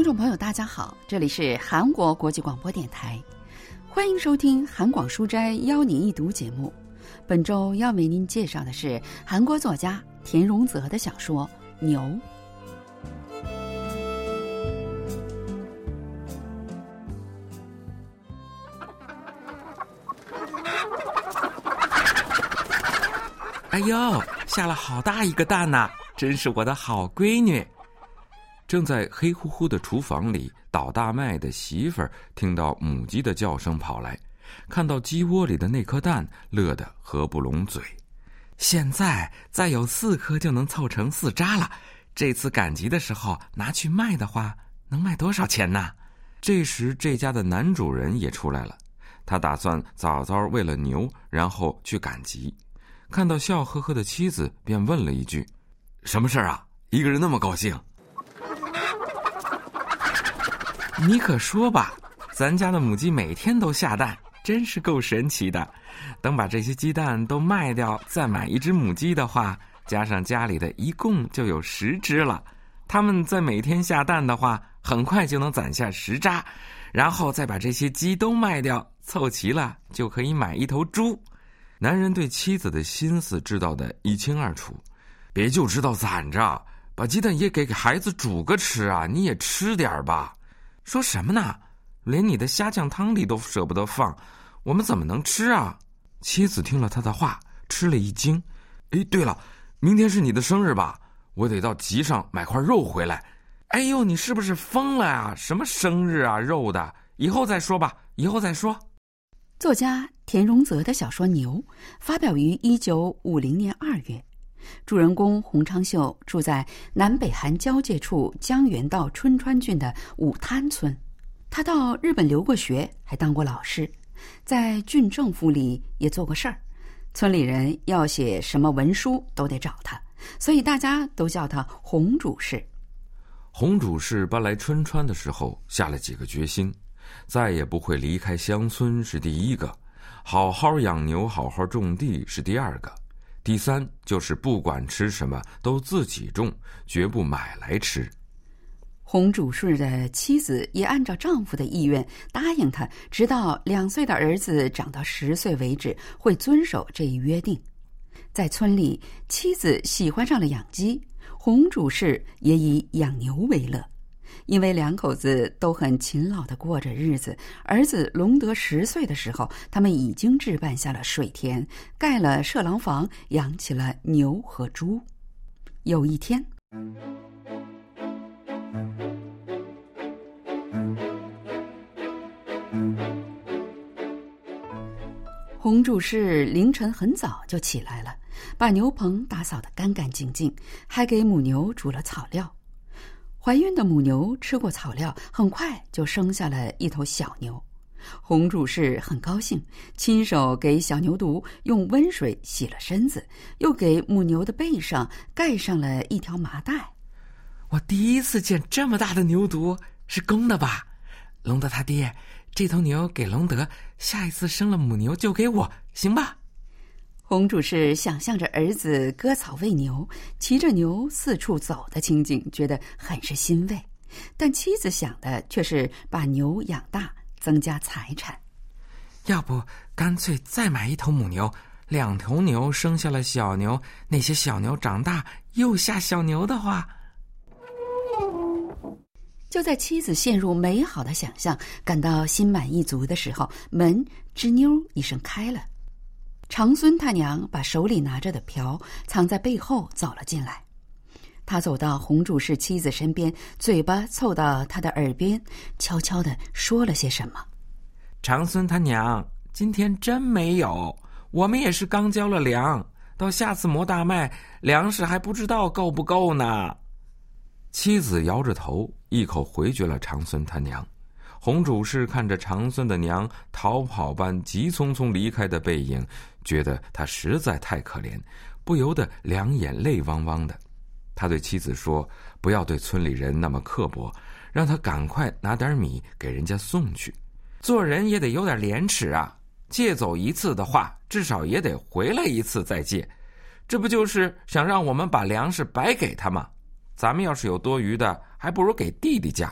听众朋友，大家好，这里是韩国国际广播电台，欢迎收听韩广书斋邀您一读节目。本周要为您介绍的是韩国作家田荣泽的小说《牛》。哎呦，下了好大一个蛋呐！真是我的好闺女。正在黑乎乎的厨房里倒大麦的媳妇儿，听到母鸡的叫声跑来，看到鸡窝里的那颗蛋，乐得合不拢嘴。现在再有四颗就能凑成四扎了。这次赶集的时候拿去卖的话，能卖多少钱呢？这时，这家的男主人也出来了，他打算早早喂了牛，然后去赶集。看到笑呵呵的妻子，便问了一句：“什么事儿啊？一个人那么高兴？”你可说吧，咱家的母鸡每天都下蛋，真是够神奇的。等把这些鸡蛋都卖掉，再买一只母鸡的话，加上家里的一共就有十只了。它们在每天下蛋的话，很快就能攒下十扎，然后再把这些鸡都卖掉，凑齐了就可以买一头猪。男人对妻子的心思知道的一清二楚，别就知道攒着，把鸡蛋也给给孩子煮个吃啊！你也吃点吧。说什么呢？连你的虾酱汤里都舍不得放，我们怎么能吃啊？妻子听了他的话，吃了一惊。哎，对了，明天是你的生日吧？我得到集上买块肉回来。哎呦，你是不是疯了呀？什么生日啊，肉的，以后再说吧，以后再说。作家田荣泽的小说《牛》发表于一九五零年二月，主人公洪昌秀住在南北韩交界处江原道春川郡的五滩村。他到日本留过学，还当过老师，在郡政府里也做过事儿。村里人要写什么文书都得找他，所以大家都叫他洪主事。洪主事搬来春川的时候，下了几个决心。再也不会离开乡村是第一个，好好养牛，好好种地是第二个，第三就是不管吃什么都自己种，绝不买来吃。洪主顺的妻子也按照丈夫的意愿答应他，直到两岁的儿子长到十岁为止，会遵守这一约定。在村里，妻子喜欢上了养鸡，洪主事也以养牛为乐。因为两口子都很勤劳的过着日子，儿子隆德十岁的时候，他们已经置办下了水田，盖了舍狼房，养起了牛和猪。有一天，洪主事凌晨很早就起来了，把牛棚打扫得干干净净，还给母牛煮了草料。怀孕的母牛吃过草料，很快就生下了一头小牛。红主事很高兴，亲手给小牛犊用温水洗了身子，又给母牛的背上盖上了一条麻袋。我第一次见这么大的牛犊，是公的吧？隆德他爹，这头牛给隆德，下一次生了母牛就给我，行吧？洪主是想象着儿子割草喂牛，骑着牛四处走的情景，觉得很是欣慰。但妻子想的却是把牛养大，增加财产。要不干脆再买一头母牛，两头牛生下了小牛，那些小牛长大又下小牛的话，就在妻子陷入美好的想象，感到心满意足的时候，门吱扭一声开了。长孙他娘把手里拿着的瓢藏在背后走了进来，他走到洪主事妻子身边，嘴巴凑到他的耳边，悄悄的说了些什么。长孙他娘，今天真没有，我们也是刚交了粮，到下次磨大麦，粮食还不知道够不够呢。妻子摇着头，一口回绝了长孙他娘。洪主事看着长孙的娘逃跑般急匆匆离开的背影，觉得他实在太可怜，不由得两眼泪汪汪的。他对妻子说：“不要对村里人那么刻薄，让他赶快拿点米给人家送去。做人也得有点廉耻啊！借走一次的话，至少也得回来一次再借。这不就是想让我们把粮食白给他吗？咱们要是有多余的，还不如给弟弟家。”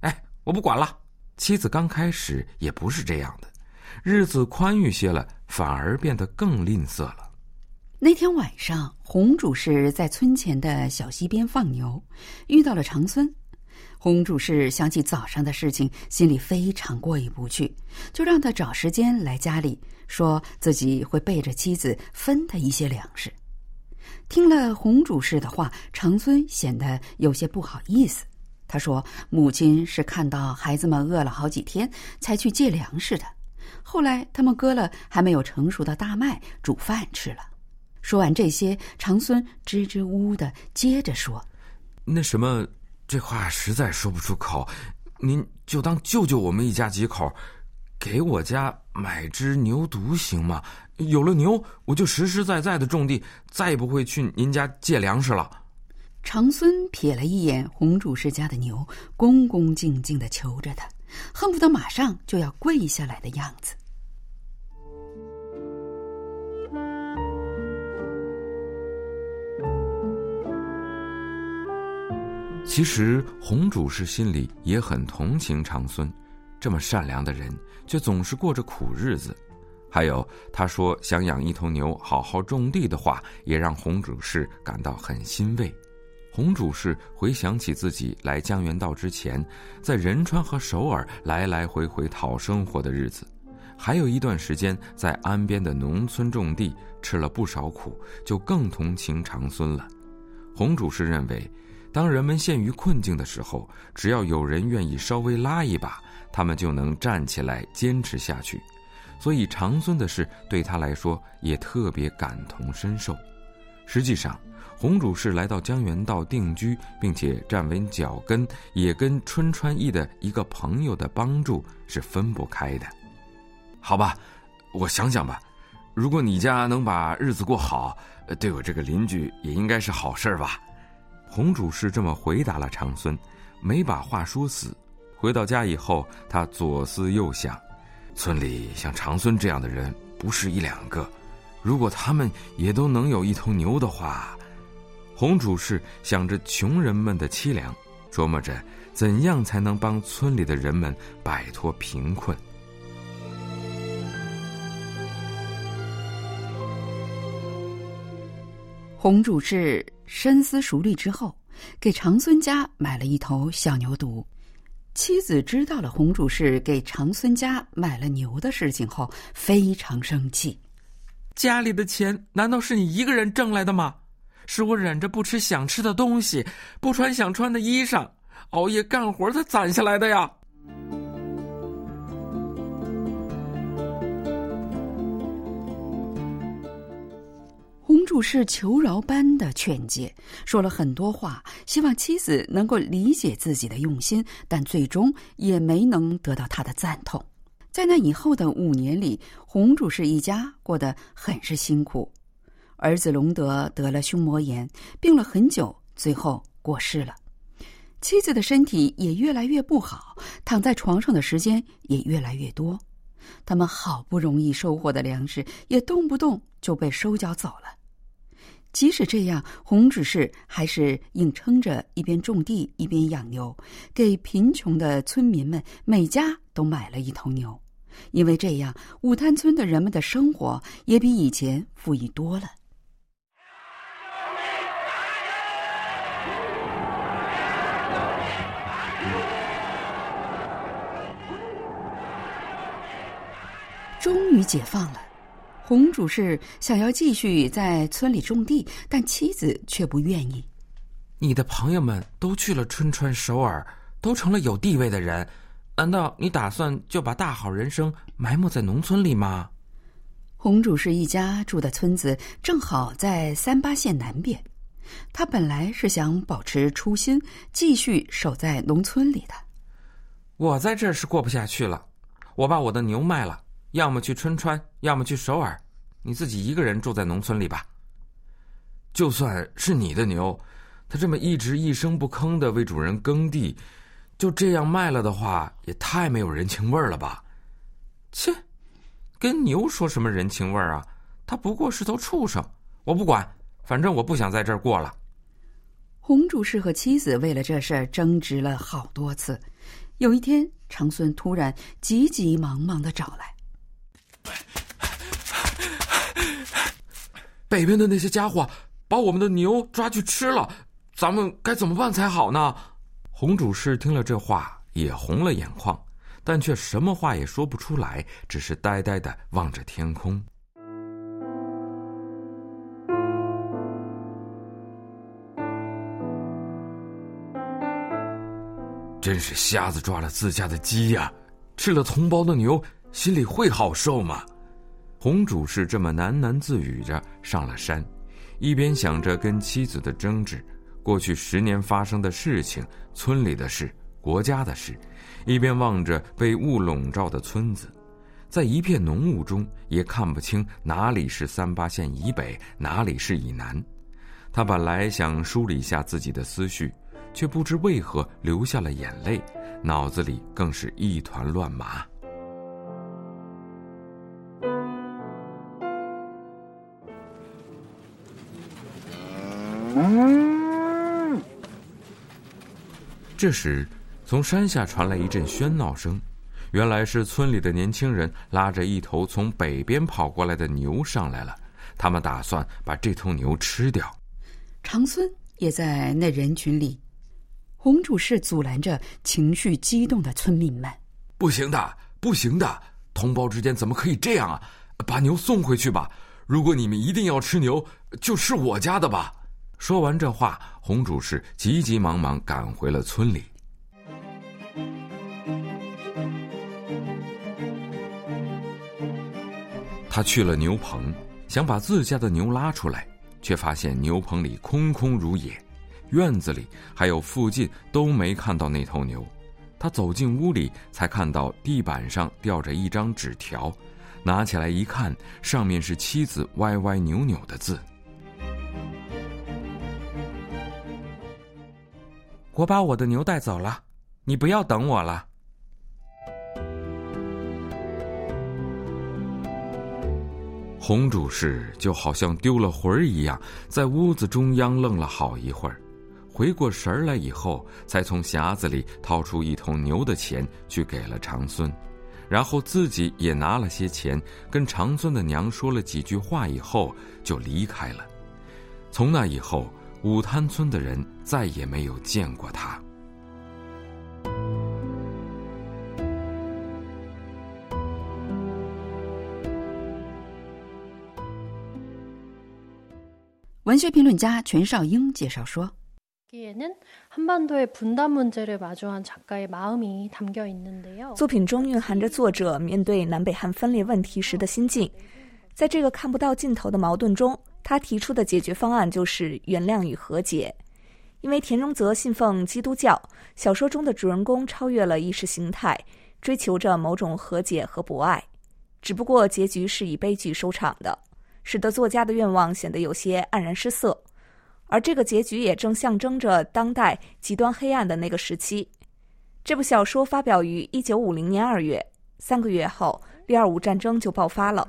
哎我不管了。妻子刚开始也不是这样的，日子宽裕些了，反而变得更吝啬了。那天晚上，洪主事在村前的小溪边放牛，遇到了长孙。洪主事想起早上的事情，心里非常过意不去，就让他找时间来家里，说自己会背着妻子分他一些粮食。听了洪主事的话，长孙显得有些不好意思。他说：“母亲是看到孩子们饿了好几天，才去借粮食的。后来他们割了还没有成熟的大麦，煮饭吃了。”说完这些，长孙支支吾吾的接着说：“那什么，这话实在说不出口。您就当救救我们一家几口，给我家买只牛犊行吗？有了牛，我就实实在在的种地，再也不会去您家借粮食了。”长孙瞥了一眼洪主事家的牛，恭恭敬敬的求着他，恨不得马上就要跪下来的样子。其实洪主事心里也很同情长孙，这么善良的人，却总是过着苦日子。还有他说想养一头牛，好好种地的话，也让洪主事感到很欣慰。洪主事回想起自己来江原道之前，在仁川和首尔来来回回讨生活的日子，还有一段时间在安边的农村种地，吃了不少苦，就更同情长孙了。洪主事认为，当人们陷于困境的时候，只要有人愿意稍微拉一把，他们就能站起来坚持下去。所以长孙的事对他来说也特别感同身受。实际上。洪主事来到江原道定居，并且站稳脚跟，也跟春川义的一个朋友的帮助是分不开的。好吧，我想想吧。如果你家能把日子过好，对我这个邻居也应该是好事吧。洪主事这么回答了长孙，没把话说死。回到家以后，他左思右想，村里像长孙这样的人不是一两个，如果他们也都能有一头牛的话。洪主事想着穷人们的凄凉，琢磨着怎样才能帮村里的人们摆脱贫困。洪主事深思熟虑之后，给长孙家买了一头小牛犊。妻子知道了洪主事给长孙家买了牛的事情后，非常生气：“家里的钱难道是你一个人挣来的吗？”是我忍着不吃想吃的东西，不穿想穿的衣裳，熬夜干活才攒下来的呀。洪主事求饶般的劝诫，说了很多话，希望妻子能够理解自己的用心，但最终也没能得到他的赞同。在那以后的五年里，洪主事一家过得很是辛苦。儿子隆德得了胸膜炎，病了很久，最后过世了。妻子的身体也越来越不好，躺在床上的时间也越来越多。他们好不容易收获的粮食，也动不动就被收缴走了。即使这样，洪指事还是硬撑着，一边种地一边养牛，给贫穷的村民们每家都买了一头牛。因为这样，五滩村的人们的生活也比以前富裕多了。终于解放了，洪主事想要继续在村里种地，但妻子却不愿意。你的朋友们都去了春川、首尔，都成了有地位的人，难道你打算就把大好人生埋没在农村里吗？洪主事一家住的村子正好在三八线南边，他本来是想保持初心，继续守在农村里的。我在这儿是过不下去了，我把我的牛卖了。要么去春川，要么去首尔，你自己一个人住在农村里吧。就算是你的牛，它这么一直一声不吭的为主人耕地，就这样卖了的话，也太没有人情味儿了吧？切，跟牛说什么人情味儿啊？它不过是头畜生，我不管，反正我不想在这儿过了。洪主事和妻子为了这事儿争执了好多次。有一天，长孙突然急急忙忙的找来。北边的那些家伙把我们的牛抓去吃了，咱们该怎么办才好呢？红主事听了这话，也红了眼眶，但却什么话也说不出来，只是呆呆的望着天空。真是瞎子抓了自家的鸡呀！吃了同胞的牛，心里会好受吗？红主事这么喃喃自语着上了山，一边想着跟妻子的争执，过去十年发生的事情、村里的事、国家的事，一边望着被雾笼罩的村子，在一片浓雾中也看不清哪里是三八线以北，哪里是以南。他本来想梳理一下自己的思绪。却不知为何流下了眼泪，脑子里更是一团乱麻。这时，从山下传来一阵喧闹声，原来是村里的年轻人拉着一头从北边跑过来的牛上来了，他们打算把这头牛吃掉。长孙也在那人群里。红主事阻拦着情绪激动的村民们：“不行的，不行的！同胞之间怎么可以这样啊？把牛送回去吧！如果你们一定要吃牛，就吃我家的吧！”说完这话，红主事急急忙忙赶回了村里。他去了牛棚，想把自家的牛拉出来，却发现牛棚里空空如也。院子里还有附近都没看到那头牛，他走进屋里，才看到地板上吊着一张纸条，拿起来一看，上面是妻子歪歪扭扭的字：“我把我的牛带走了，你不要等我了。”红主事就好像丢了魂儿一样，在屋子中央愣了好一会儿。回过神儿来以后，才从匣子里掏出一头牛的钱去给了长孙，然后自己也拿了些钱，跟长孙的娘说了几句话以后就离开了。从那以后，五滩村的人再也没有见过他。文学评论家全少英介绍说。作品中蕴含着作者面对南北汉分裂问题时的心境，在这个看不到尽头的矛盾中，他提出的解决方案就是原谅与和解。因为田荣泽信奉基督教，小说中的主人公超越了意识形态，追求着某种和解和博爱，只不过结局是以悲剧收场的，使得作家的愿望显得有些黯然失色。而这个结局也正象征着当代极端黑暗的那个时期。这部小说发表于一九五零年二月，三个月后，第二五战争就爆发了。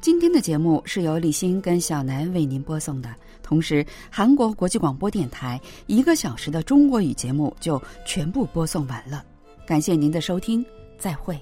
今天的节目是由李欣跟小南为您播送的，同时韩国国际广播电台一个小时的中国语节目就全部播送完了。感谢您的收听，再会。